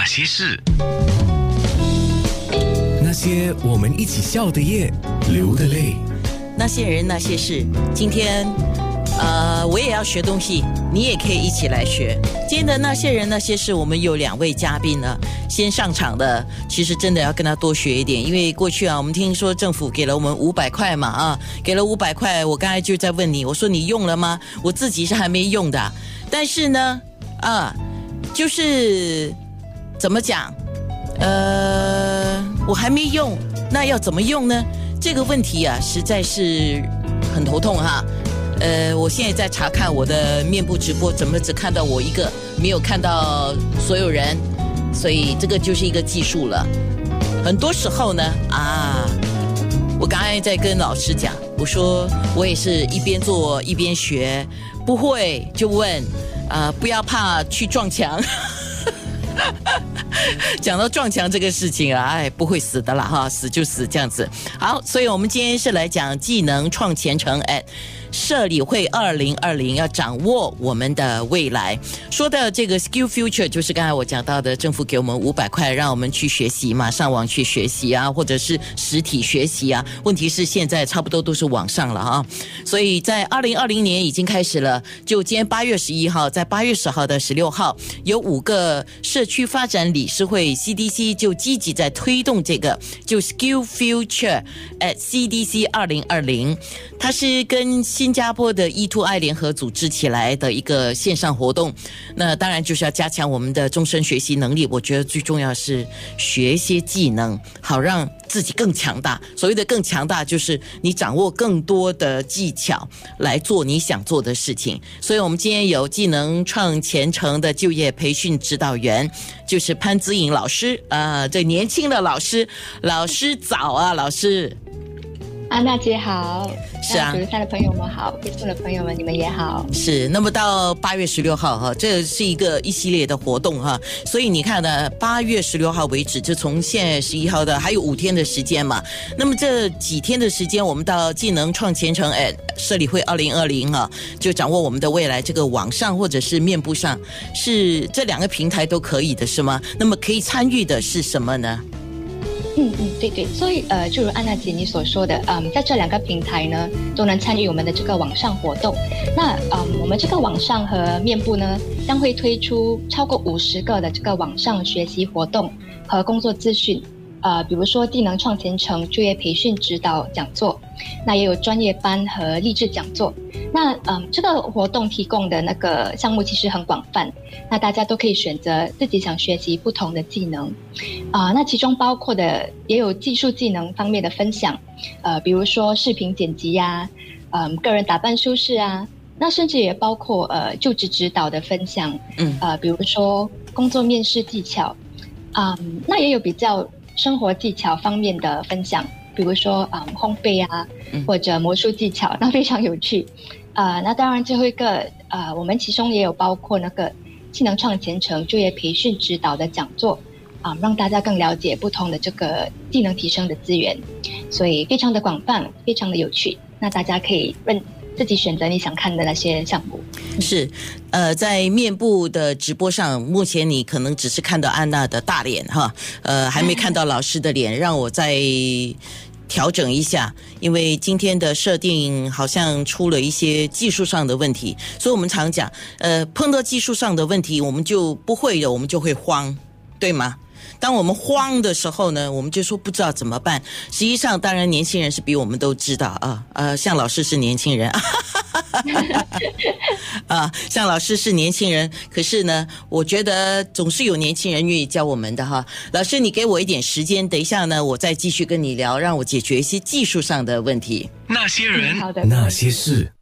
那些事，那些我们一起笑的夜，流的泪。那些人那些事，今天，呃，我也要学东西，你也可以一起来学。今天的那些人那些事，我们有两位嘉宾呢，先上场的，其实真的要跟他多学一点，因为过去啊，我们听说政府给了我们五百块嘛，啊，给了五百块，我刚才就在问你，我说你用了吗？我自己是还没用的，但是呢，啊，就是怎么讲，呃，我还没用，那要怎么用呢？这个问题啊，实在是很头痛哈。呃，我现在在查看我的面部直播，怎么只看到我一个，没有看到所有人？所以这个就是一个技术了。很多时候呢，啊，我刚才在跟老师讲，我说我也是一边做一边学，不会就问，啊，不要怕去撞墙。讲到撞墙这个事情啊，哎，不会死的啦哈，死就死这样子。好，所以我们今天是来讲技能创前程，哎。社理会二零二零要掌握我们的未来，说到这个 Skill Future 就是刚才我讲到的，政府给我们五百块，让我们去学习嘛，上网去学习啊，或者是实体学习啊。问题是现在差不多都是网上了啊，所以在二零二零年已经开始了。就今天八月十一号，在八月十号的十六号，有五个社区发展理事会 CDC 就积极在推动这个，就 Skill Future at CDC 二零二零，它是跟新加坡的 E to I 联合组织起来的一个线上活动，那当然就是要加强我们的终身学习能力。我觉得最重要是学一些技能，好让自己更强大。所谓的更强大，就是你掌握更多的技巧来做你想做的事情。所以我们今天有技能创前程的就业培训指导员，就是潘子颖老师啊，这年轻的老师，老师早啊，老师。安娜姐好，是啊，九十三的朋友们好，飞速的朋友们你们也好。是，那么到八月十六号哈，这是一个一系列的活动哈，所以你看呢，八月十六号为止，就从现在十一号的还有五天的时间嘛。那么这几天的时间，我们到技能创前程哎，社理会二零二零啊，就掌握我们的未来。这个网上或者是面部上，是这两个平台都可以的是吗？那么可以参与的是什么呢？嗯嗯，对对，所以呃，就如安娜姐你所说的，嗯，在这两个平台呢，都能参与我们的这个网上活动。那嗯，我们这个网上和面部呢，将会推出超过五十个的这个网上学习活动和工作资讯。呃，比如说技能创前程就业培训指导讲座，那也有专业班和励志讲座。那嗯，这个活动提供的那个项目其实很广泛，那大家都可以选择自己想学习不同的技能。啊，那其中包括的也有技术技能方面的分享，呃，比如说视频剪辑呀，嗯，个人打扮舒适啊，那甚至也包括呃就职指导的分享，嗯，呃，比如说工作面试技巧，啊，那也有比较。生活技巧方面的分享，比如说啊烘焙啊，或者魔术技巧，那非常有趣。啊，那当然最后一个呃，我们其中也有包括那个技能创前程就业培训指导的讲座啊，让大家更了解不同的这个技能提升的资源，所以非常的广泛，非常的有趣。那大家可以问。自己选择你想看的那些项目是，呃，在面部的直播上，目前你可能只是看到安娜的大脸哈，呃，还没看到老师的脸，让我再调整一下，因为今天的设定好像出了一些技术上的问题，所以我们常讲，呃，碰到技术上的问题，我们就不会的，我们就会慌，对吗？当我们慌的时候呢，我们就说不知道怎么办。实际上，当然年轻人是比我们都知道啊。呃，向老师是年轻人，啊，向老师是年轻人。可是呢，我觉得总是有年轻人愿意教我们的哈。老师，你给我一点时间，等一下呢，我再继续跟你聊，让我解决一些技术上的问题。那些人，那些事。